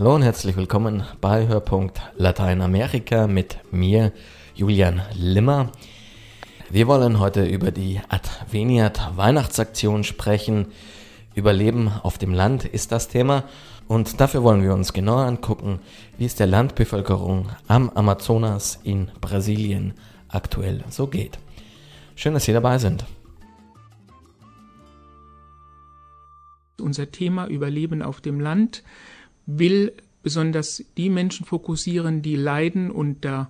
Hallo und herzlich willkommen bei Hörpunkt Lateinamerika mit mir, Julian Limmer. Wir wollen heute über die Adveniat Weihnachtsaktion sprechen. Überleben auf dem Land ist das Thema und dafür wollen wir uns genauer angucken, wie es der Landbevölkerung am Amazonas in Brasilien aktuell so geht. Schön, dass Sie dabei sind. Unser Thema Überleben auf dem Land will besonders die Menschen fokussieren, die leiden unter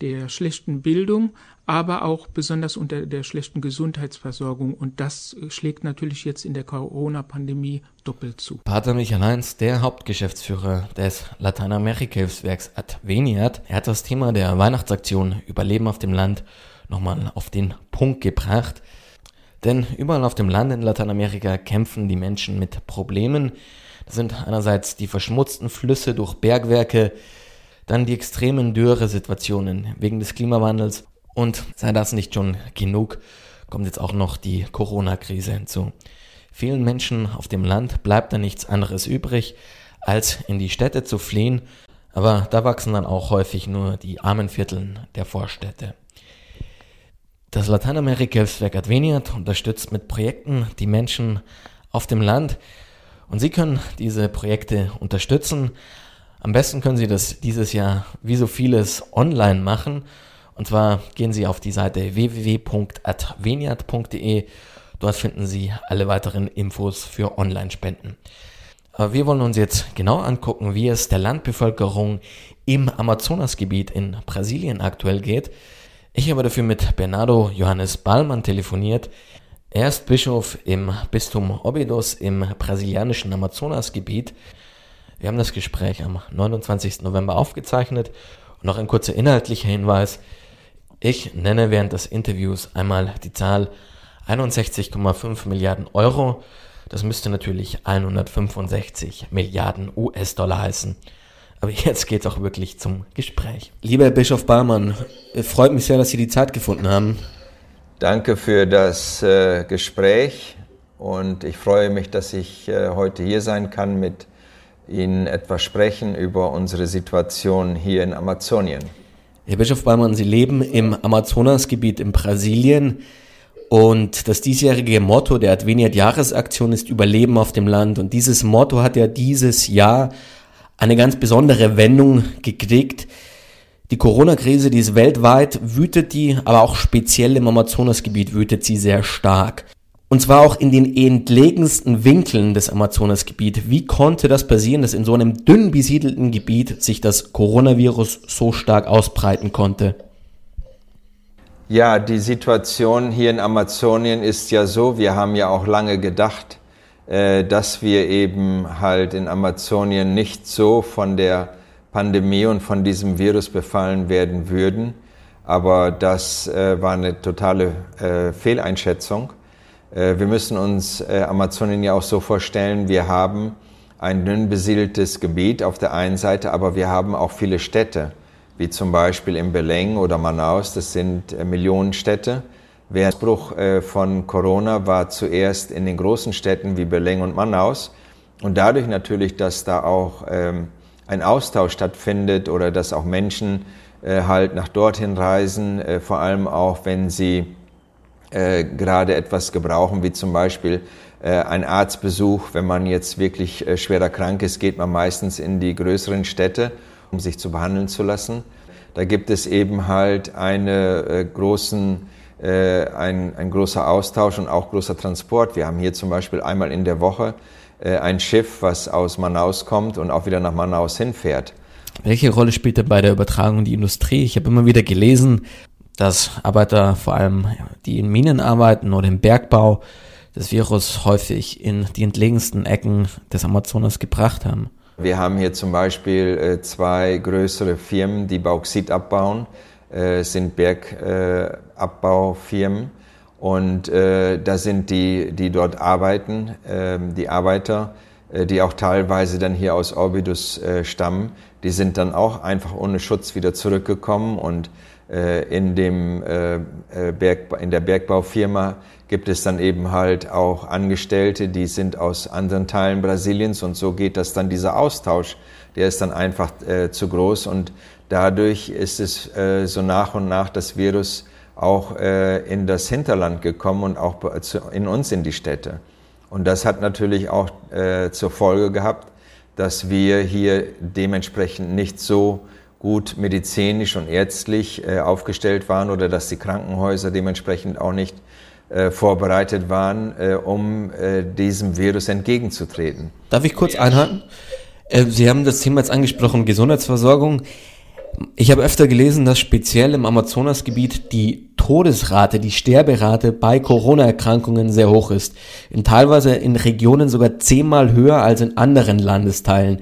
der schlechten Bildung, aber auch besonders unter der schlechten Gesundheitsversorgung. Und das schlägt natürlich jetzt in der Corona-Pandemie doppelt zu. Pater Michael Heinz, der Hauptgeschäftsführer des Lateinamerika-Hilfswerks Adveniat, er hat das Thema der Weihnachtsaktion Überleben auf dem Land nochmal auf den Punkt gebracht. Denn überall auf dem Land in Lateinamerika kämpfen die Menschen mit Problemen. Das sind einerseits die verschmutzten Flüsse durch Bergwerke, dann die extremen Dürresituationen wegen des Klimawandels und sei das nicht schon genug, kommt jetzt auch noch die Corona-Krise hinzu. Vielen Menschen auf dem Land bleibt da nichts anderes übrig, als in die Städte zu fliehen, aber da wachsen dann auch häufig nur die armen Vierteln der Vorstädte. Das Lateinamerika-Hilfswerk Adveniat unterstützt mit Projekten die Menschen auf dem Land und Sie können diese Projekte unterstützen. Am besten können Sie das dieses Jahr wie so vieles online machen. Und zwar gehen Sie auf die Seite www.adveniat.de. Dort finden Sie alle weiteren Infos für Online-Spenden. Wir wollen uns jetzt genau angucken, wie es der Landbevölkerung im Amazonasgebiet in Brasilien aktuell geht. Ich habe dafür mit Bernardo Johannes Ballmann telefoniert. Er ist Bischof im Bistum Obidos im brasilianischen Amazonasgebiet. Wir haben das Gespräch am 29. November aufgezeichnet und noch ein kurzer inhaltlicher Hinweis. Ich nenne während des Interviews einmal die Zahl 61,5 Milliarden Euro. Das müsste natürlich 165 Milliarden US-Dollar heißen. Aber jetzt geht es auch wirklich zum Gespräch. Lieber Herr Bischof Barmann, freut mich sehr, dass Sie die Zeit gefunden haben. Danke für das äh, Gespräch und ich freue mich, dass ich äh, heute hier sein kann, mit Ihnen etwas sprechen über unsere Situation hier in Amazonien. Herr Bischof Barmann, Sie leben im Amazonasgebiet in Brasilien. Und das diesjährige Motto der Adveniat Jahresaktion ist Überleben auf dem Land. Und dieses Motto hat ja dieses Jahr eine ganz besondere Wendung gekriegt. Die Corona-Krise, die ist weltweit, wütet die, aber auch speziell im Amazonasgebiet wütet sie sehr stark. Und zwar auch in den entlegensten Winkeln des Amazonasgebiets. Wie konnte das passieren, dass in so einem dünn besiedelten Gebiet sich das Coronavirus so stark ausbreiten konnte? Ja, die Situation hier in Amazonien ist ja so, wir haben ja auch lange gedacht, äh, dass wir eben halt in Amazonien nicht so von der Pandemie und von diesem Virus befallen werden würden. Aber das äh, war eine totale äh, Fehleinschätzung. wir müssen uns Amazonien ja auch so vorstellen, wir haben ein dünn besiedeltes Gebiet auf der einen Seite, aber wir haben auch viele Städte, wie zum Beispiel in Belém oder Manaus, das sind Millionenstädte. Der Ausbruch äh, von Corona war zuerst in den großen Städten wie Belém und Manaus. Und dadurch natürlich, dass da auch ähm, ein Austausch stattfindet oder dass auch Menschen äh, halt nach dorthin reisen, äh, vor allem auch wenn sie gerade etwas gebrauchen, wie zum Beispiel ein Arztbesuch. Wenn man jetzt wirklich schwerer krank ist, geht man meistens in die größeren Städte, um sich zu behandeln zu lassen. Da gibt es eben halt eine großen äh, ein, ein großer Austausch und auch großer Transport. Wir haben hier zum Beispiel einmal in der Woche äh, ein Schiff, was aus Manaus kommt und auch wieder nach Manaus hinfährt. Welche Rolle spielt denn bei der Übertragung die Industrie? Ich habe immer wieder gelesen, dass Arbeiter, vor allem die in Minen arbeiten oder im Bergbau, das Virus häufig in die entlegensten Ecken des Amazonas gebracht haben. Wir haben hier zum Beispiel äh, zwei größere Firmen, die Bauxit abbauen äh, sind Bergabbaufirmen. und äh, da sind die, die dort arbeiten, äh, die Arbeiter, äh, die auch teilweise dann hier aus Orbidus äh, stammen, die sind dann auch einfach ohne Schutz wieder zurückgekommen. Und in, dem, Berg, in der Bergbaufirma gibt es dann eben halt auch Angestellte, die sind aus anderen Teilen Brasiliens. Und so geht das dann dieser Austausch, der ist dann einfach zu groß. Und dadurch ist es so nach und nach das Virus auch in das Hinterland gekommen und auch in uns in die Städte. Und das hat natürlich auch äh, zur Folge gehabt, dass wir hier dementsprechend nicht so gut medizinisch und ärztlich äh, aufgestellt waren oder dass die Krankenhäuser dementsprechend auch nicht äh, vorbereitet waren, äh, um äh, diesem Virus entgegenzutreten. Darf ich kurz einhaken? Äh, Sie haben das Thema jetzt angesprochen, Gesundheitsversorgung. Ich habe öfter gelesen, dass speziell im Amazonasgebiet die Todesrate, die Sterberate bei Corona-Erkrankungen sehr hoch ist. In teilweise in Regionen sogar zehnmal höher als in anderen Landesteilen.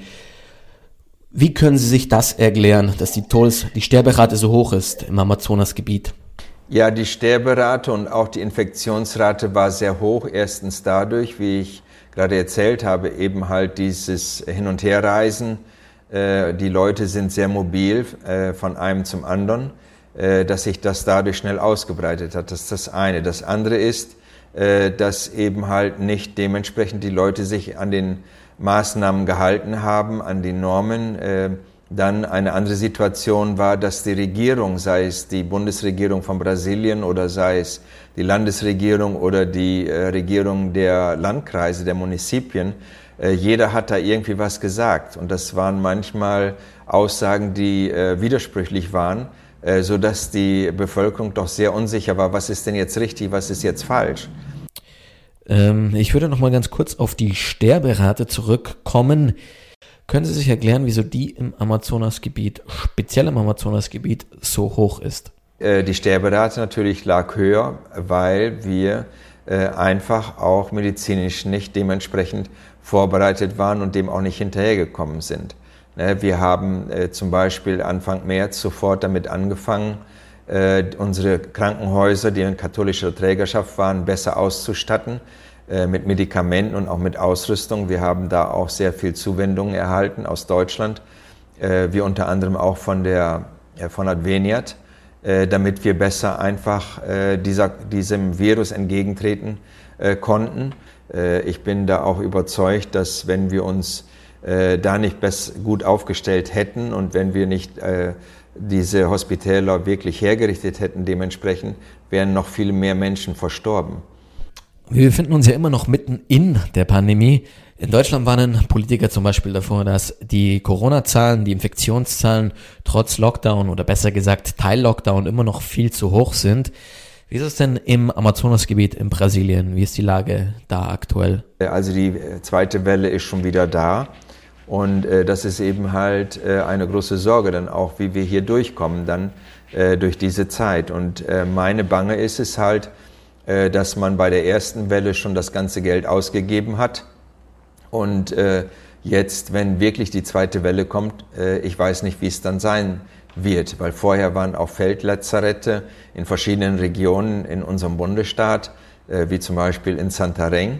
Wie können Sie sich das erklären, dass die Todes-, die Sterberate so hoch ist im Amazonasgebiet? Ja, die Sterberate und auch die Infektionsrate war sehr hoch. Erstens dadurch, wie ich gerade erzählt habe, eben halt dieses Hin- und Herreisen die Leute sind sehr mobil äh, von einem zum anderen, äh, dass sich das dadurch schnell ausgebreitet hat. Das ist das eine. Das andere ist, dass eben halt nicht dementsprechend die Leute sich an den Maßnahmen gehalten haben, an die Normen. Dann eine andere Situation war, dass die Regierung, sei es die Bundesregierung von Brasilien oder sei es die Landesregierung oder die Regierung der Landkreise, der Municipien, äh, jeder hat da irgendwie was gesagt. Und das waren manchmal Aussagen, die äh, widersprüchlich waren, äh, so dass die Bevölkerung doch sehr unsicher war, was ist denn jetzt richtig, was ist jetzt falsch. Ähm, ich würde noch mal ganz kurz auf die Sterberate zurückkommen. Können Sie sich erklären, wieso die im Amazonasgebiet, speziell im Amazonasgebiet, so hoch ist? Äh, die Sterberate natürlich lag höher, weil wir äh, einfach auch medizinisch nicht dementsprechend vorbereitet waren und dem auch nicht hinterhergekommen sind. Ne, wir haben äh, zum Beispiel Anfang März sofort damit angefangen, äh, unsere Krankenhäuser, die in katholischer Trägerschaft waren, besser auszustatten mit Medikamenten und auch mit Ausrüstung. Wir haben da auch sehr viel Zuwendungen erhalten aus Deutschland, wie unter anderem auch von der von Adveniat. Äh, damit wir besser einfach äh, dieser, diesem Virus entgegentreten äh, konnten. Ich bin da auch überzeugt, dass wenn wir uns da nicht gut aufgestellt hätten und wenn wir nicht diese Hospitäler wirklich hergerichtet hätten, dementsprechend wären noch viel mehr Menschen verstorben. Wir befinden uns ja immer noch mitten in der Pandemie. In Deutschland warnen Politiker zum Beispiel davor, dass die Corona-Zahlen, die Infektionszahlen trotz Lockdown oder besser gesagt Teil-Lockdown immer noch viel zu hoch sind. Wie ist es denn im Amazonasgebiet in Brasilien? Wie ist die Lage da aktuell? Also die äh, zweite Welle ist schon wieder da. Und äh, das ist eben halt äh, eine große Sorge, dann auch, wie wir hier durchkommen, dann äh, durch diese Zeit. Und äh, meine Bange ist es halt, äh, dass man bei der ersten Welle schon das ganze Geld ausgegeben hat und jetzt, wenn wirklich die zweite Welle kommt, ich weiß nicht, wie es dann sein wird, weil vorher waren auch Feldlazarette in verschiedenen Regionen in unserem Bundesstaat, äh, wie zum Beispiel in Santarém.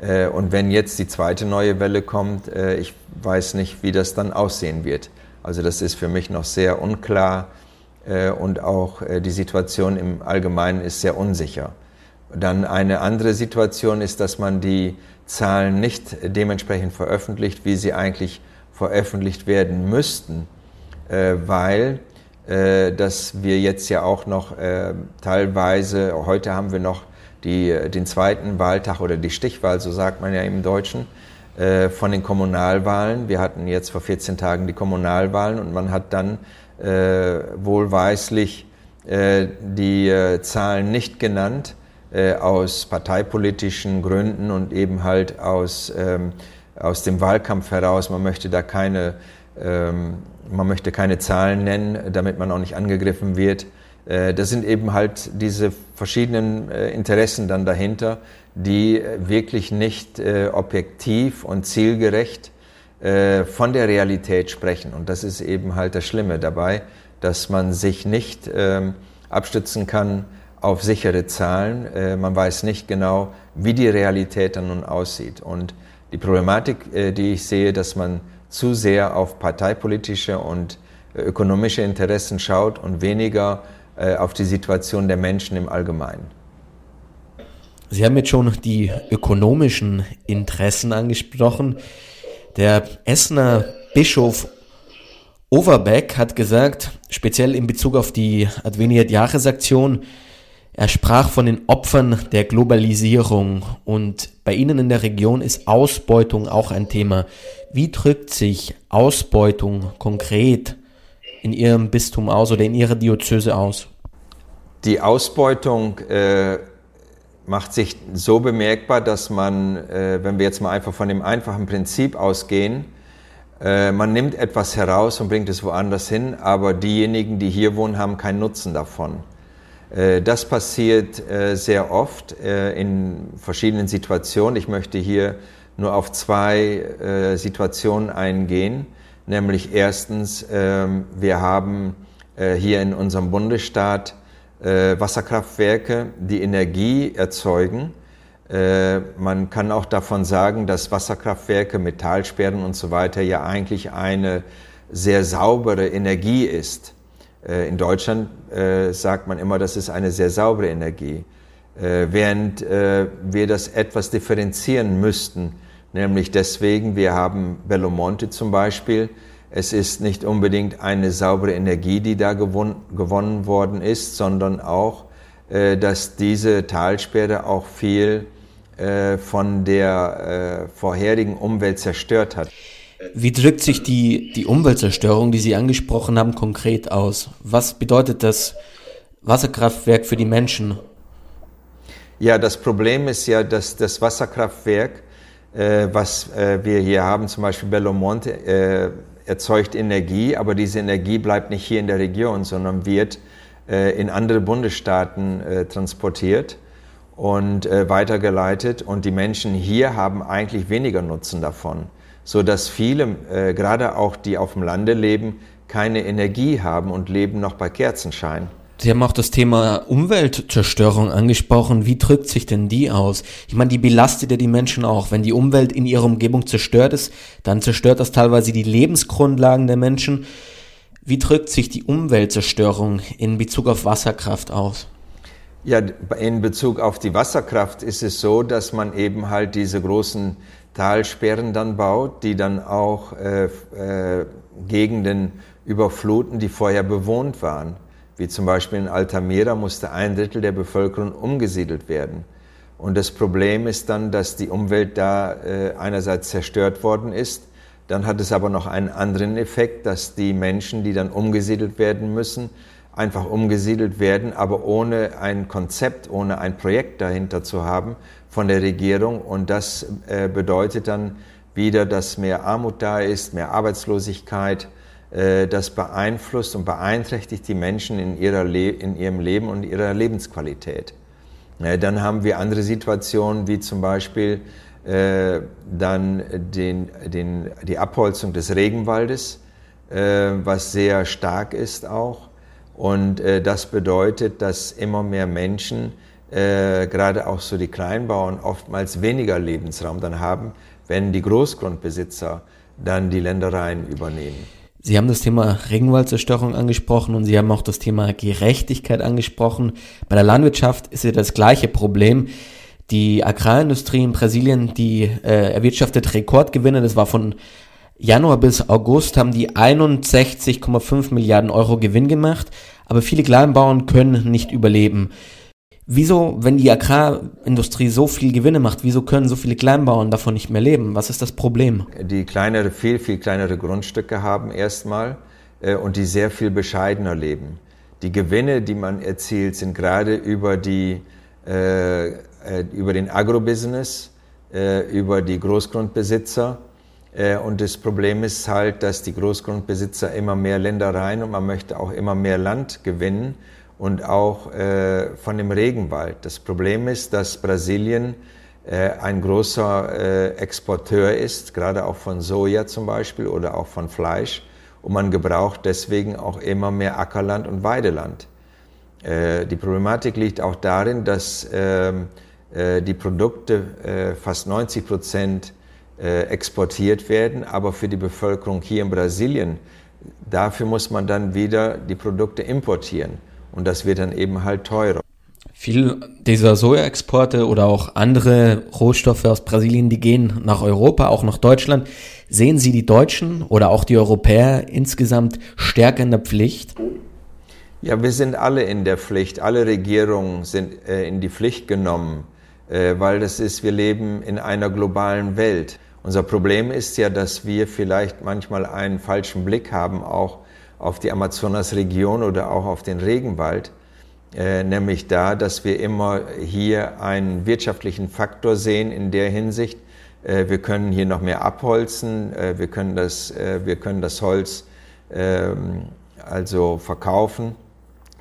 Äh, und wenn jetzt die zweite neue Welle kommt, äh, ich weiß nicht, wie das dann aussehen wird. Also das ist für mich noch sehr unklar und auch die Situation im Allgemeinen ist sehr unsicher. Dann eine andere Situation ist, dass man die Zahlen nicht dementsprechend veröffentlicht, wie sie eigentlich veröffentlicht werden müssten, weil äh, dass wir jetzt ja auch noch äh, teilweise, heute haben wir noch die, den zweiten Wahltag oder die Stichwahl, so sagt man ja im Deutschen, äh, von den Kommunalwahlen. Wir hatten jetzt vor 14 Tagen die Kommunalwahlen und man hat dann äh, wohlweislich äh, die Zahlen nicht genannt äh, aus parteipolitischen Gründen und eben halt aus, ähm, aus dem Wahlkampf heraus. Man möchte da keine, ähm, man möchte keine Zahlen nennen, damit man auch nicht angegriffen wird. Äh, das sind eben halt diese verschiedenen äh, Interessen dann dahinter, die wirklich nicht äh, objektiv und zielgerecht äh, von der Realität sprechen. Und das ist eben halt das Schlimme dabei, dass man sich nicht ähm, abstützen kann auf sichere Zahlen. Äh, man weiß nicht genau, wie die Realität dann nun aussieht. Und die Problematik, äh, die ich sehe, dass man zu sehr auf parteipolitische und äh, ökonomische Interessen schaut und weniger äh, auf die Situation der Menschen im Allgemeinen. Sie haben jetzt schon die ökonomischen Interessen angesprochen. Der Essener Bischof Overbeck hat gesagt, speziell in Bezug auf die Adveniat-Jahresaktion, er sprach von den Opfern der Globalisierung und bei Ihnen in der Region ist Ausbeutung auch ein Thema. Wie drückt sich Ausbeutung konkret in Ihrem Bistum aus oder in Ihrer Diözese aus? Die Ausbeutung äh, macht sich so bemerkbar, dass man, äh, wenn wir jetzt mal einfach von dem einfachen Prinzip ausgehen, äh, man nimmt etwas heraus und bringt es woanders hin, aber diejenigen, die hier wohnen, haben keinen Nutzen davon. Äh, das passiert äh, sehr oft äh, in verschiedenen Situationen. Ich möchte hier nur auf zwei Situationen eingehen. Nämlich erstens, ähm, wir haben hier in unserem Bundesstaat Wasserkraftwerke, die Energie erzeugen. Man kann auch davon sagen, dass Wasserkraftwerke, Metallsperren und so weiter ja eigentlich eine sehr saubere Energie ist. Äh, in Deutschland äh, sagt man immer, das ist eine sehr saubere Energie, äh, während wir das etwas differenzieren müssten, nämlich deswegen, wir haben Belo Monte zum Beispiel, es ist nicht unbedingt eine saubere Energie, die da gewonnen worden ist, sondern auch, dass diese Talsperre auch viel von der vorherigen Umwelt zerstört hat. Wie drückt sich die, die Umweltzerstörung, die Sie angesprochen haben, konkret aus? Was bedeutet das Wasserkraftwerk für die Menschen? Ja, das Problem ist ja, dass das Wasserkraftwerk, äh, was äh, wir hier haben, zum Beispiel Belo Monte, äh, erzeugt Energie, aber diese Energie bleibt nicht hier in der Region, sondern wird äh, in andere Bundesstaaten äh, transportiert und äh, weitergeleitet. Und die Menschen hier haben eigentlich weniger Nutzen davon so dass viele, äh, gerade auch die auf dem Lande leben, keine Energie haben und leben noch bei Kerzenschein. Sie haben auch das Thema Umweltzerstörung angesprochen. Wie drückt sich denn die aus? Ich meine, die belastet ja die Menschen auch. Wenn die Umwelt in ihrer Umgebung zerstört ist, dann zerstört das teilweise die Lebensgrundlagen der Menschen. Wie drückt sich die Umweltzerstörung in Bezug auf Wasserkraft aus? Ja, in Bezug auf die Wasserkraft ist es so, dass man eben halt diese großen Talsperren dann baut, die dann auch äh, äh, Gegenden überfluten, die vorher bewohnt waren. Wie zum Beispiel in Altamira musste ein Drittel der Bevölkerung umgesiedelt werden. Und das Problem ist dann, dass die Umwelt da äh, einerseits zerstört worden ist, dann hat es aber noch einen anderen Effekt, dass die Menschen, die dann umgesiedelt werden müssen, einfach umgesiedelt werden, aber ohne ein Konzept, ohne ein Projekt dahinter zu haben, von der Regierung. Und das äh, bedeutet dann wieder, dass mehr Armut da ist, mehr Arbeitslosigkeit. Äh, das beeinflusst und beeinträchtigt die Menschen in, ihrer Le in ihrem Leben und ihrer Lebensqualität. Dann haben wir andere Situationen, wie zum Beispiel äh, dann den, den, die Abholzung des Regenwaldes, äh, was sehr stark ist auch. Und das bedeutet, dass immer mehr Menschen gerade auch so die Kleinbauern oftmals weniger Lebensraum dann haben, wenn die Großgrundbesitzer dann die Ländereien übernehmen. Sie haben das Thema Regenwaldzerstörung angesprochen und Sie haben auch das Thema Gerechtigkeit angesprochen. Bei der Landwirtschaft ist ja das gleiche Problem. Die Agrarindustrie in Brasilien, die äh, erwirtschaftet Rekordgewinne. Das war von Januar bis August haben die 61,5 Milliarden Euro Gewinn gemacht, aber viele Kleinbauern können nicht überleben. Wieso, wenn die Agrarindustrie so viel Gewinne macht, wieso können so viele Kleinbauern davon nicht mehr leben? Was ist das Problem? Die kleinere, viel, viel kleinere Grundstücke haben erstmal äh, und die sehr viel bescheidener leben. Die Gewinne, die man erzielt, sind gerade über, die, äh, äh über den Agrobusiness, äh, über die Großgrundbesitzer. Äh, und das Problem ist halt, dass die Großgrundbesitzer immer mehr Ländereien und man möchte auch immer mehr Land gewinnen und auch äh, von dem Regenwald. Das Problem ist, dass Brasilien äh, ein großer äh, Exporteur ist, gerade auch von Soja zum Beispiel oder auch von Fleisch. Und man gebraucht deswegen auch immer mehr Ackerland und Weideland. Äh, die Problematik liegt auch darin, dass ähm, äh, die Produkte äh, fast 90 Prozent exportiert werden, aber für die Bevölkerung hier in Brasilien, dafür muss man dann wieder die Produkte importieren. Und das wird dann eben halt teurer. Viel dieser Sojaexporte oder auch andere Rohstoffe aus Brasilien, die gehen nach Europa, auch nach Deutschland. Sehen Sie die Deutschen oder auch die Europäer insgesamt stärker in der Pflicht? Ja, wir sind alle in der Pflicht. Alle Regierungen sind äh, in die Pflicht genommen, äh, weil das ist, wir leben in einer globalen Welt. Unser Problem ist ja, dass wir vielleicht manchmal einen falschen Blick haben, auch auf die Amazonasregion oder auch auf den Regenwald. Äh, nämlich da, dass wir immer hier einen wirtschaftlichen Faktor sehen in der Hinsicht, äh, wir können hier noch mehr abholzen, äh, wir, können das, wir können das Holz ähm, also verkaufen,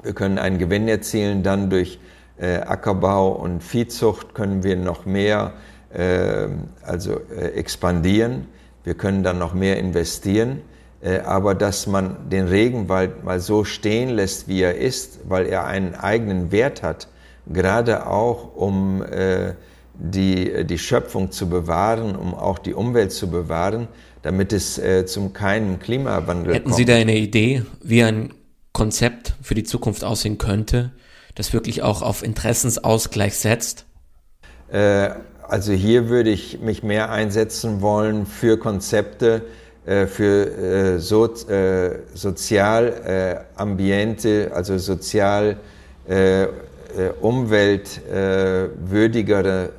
wir können einen Gewinn erzielen, dann durch Ackerbau und Viehzucht können wir noch mehr ähm, also expandieren, wir können dann noch mehr investieren. Äh, aber dass man den Regenwald mal so stehen lässt, wie er ist, weil er einen eigenen Wert hat, gerade auch um äh, die, die Schöpfung zu bewahren, um auch die Umwelt zu bewahren, damit es äh, zum keinen Klimawandel Hätten kommt. Hätten Sie da eine Idee, wie ein Konzept für die Zukunft aussehen könnte, das wirklich auch auf Interessensausgleich setzt? also hier würde ich mich mehr einsetzen wollen für Konzepte, für äh, so, äh, Sozialambiente, also sozial umweltwürdigere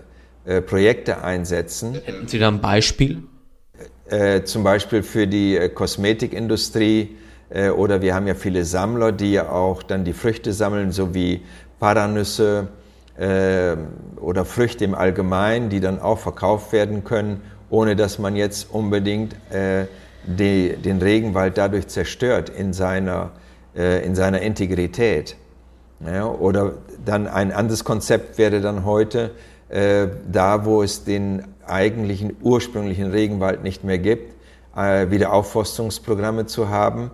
Projekte einsetzen. Hätten Sie da ein Beispiel? Zum Beispiel für die Kosmetikindustrie oder wir haben ja viele Sammler, die ja auch dann die Früchte sammeln, so wie Paranüsse oder Früchte im Allgemeinen, die dann auch verkauft werden können ohne dass man jetzt unbedingt äh, die, den Regenwald dadurch zerstört in seiner, äh, in seiner Integrität. Ja, oder dann ein anderes Konzept wäre dann heute, äh, da wo es den eigentlichen ursprünglichen Regenwald nicht mehr gibt, äh, wieder Aufforstungsprogramme zu haben,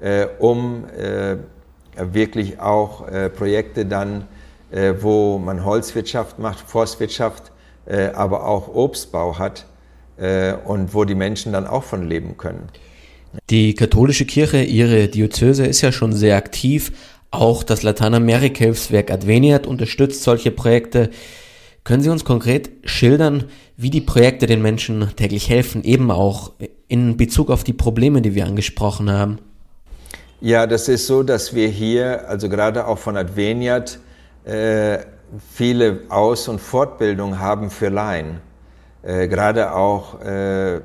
äh, um äh, wirklich auch Projekte dann, wo man Holzwirtschaft macht, Forstwirtschaft, aber auch Obstbau hat, äh, und wo die Menschen dann auch von leben können. Die katholische Kirche, ihre Diözese ist ja schon sehr aktiv. Auch das Lateinamerika-Hilfswerk Adveniat unterstützt solche Projekte. Können Sie uns konkret schildern, wie die Projekte den Menschen täglich helfen, eben auch in Bezug auf die Probleme, die wir angesprochen haben? Ja, das ist so, dass wir hier, also gerade auch von Adveniat, äh, viele Aus- und Fortbildungen haben für Laien. Äh, gerade auch äh,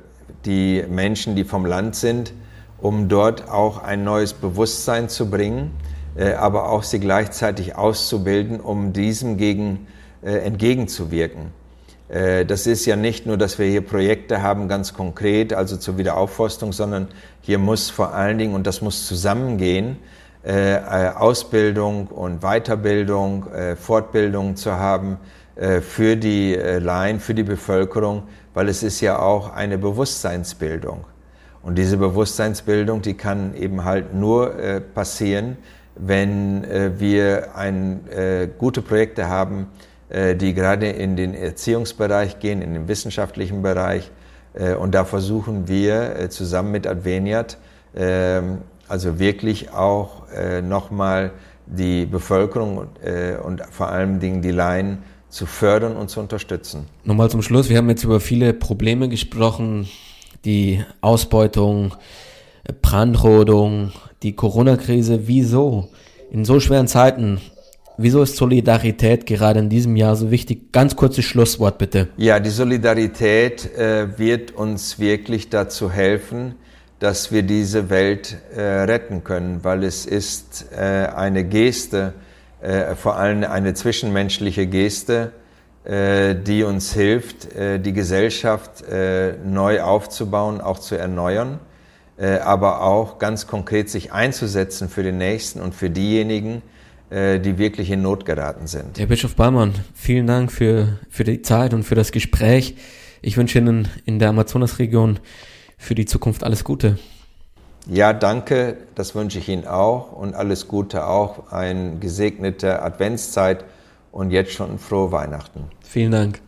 die Menschen, die vom Land sind, um dort auch ein neues Bewusstsein zu bringen, äh, aber auch sie gleichzeitig auszubilden, um diesem gegen, äh, entgegenzuwirken. Äh, das ist ja nicht nur, dass wir hier Projekte haben, ganz konkret, also zur Wiederaufforstung, sondern hier muss vor allen Dingen, und das muss zusammengehen, äh, Ausbildung und Weiterbildung, Fortbildung zu haben, für die äh, Laien, für die Bevölkerung, weil es ist ja auch eine Bewusstseinsbildung. Und diese Bewusstseinsbildung, die kann eben halt nur äh, passieren, wenn wir ein, gute Projekte haben, die gerade in den Erziehungsbereich gehen, in den wissenschaftlichen Bereich. und da versuchen wir zusammen mit Adveniat, ähm, also wirklich auch nochmal die Bevölkerung und vor allem Dingen die Laien zu fördern und zu unterstützen. Nochmal zum Schluss, wir haben jetzt über viele Probleme gesprochen, die Ausbeutung, Brandrodung, die Corona-Krise. Wieso? In so schweren Zeiten, wieso ist Solidarität gerade in diesem Jahr so wichtig? Ganz kurzes Schlusswort bitte. Ja, die Solidarität äh, wird uns wirklich dazu helfen, dass wir diese Welt äh, retten können, weil es ist äh, eine Geste, äh, vor allem eine zwischenmenschliche Geste, äh, die uns hilft, äh, die Gesellschaft äh, neu aufzubauen, auch zu erneuern, äh, aber auch ganz konkret sich einzusetzen für den Nächsten und für diejenigen, äh, die wirklich in Not geraten sind. Herr Bischof Baumann, vielen Dank für, für die Zeit und für das Gespräch. Ich wünsche Ihnen in der Amazonasregion für die Zukunft alles Gute. Ja, danke, das wünsche ich Ihnen auch und alles Gute auch, eine gesegnete Adventszeit und jetzt schon frohe Weihnachten. Vielen Dank.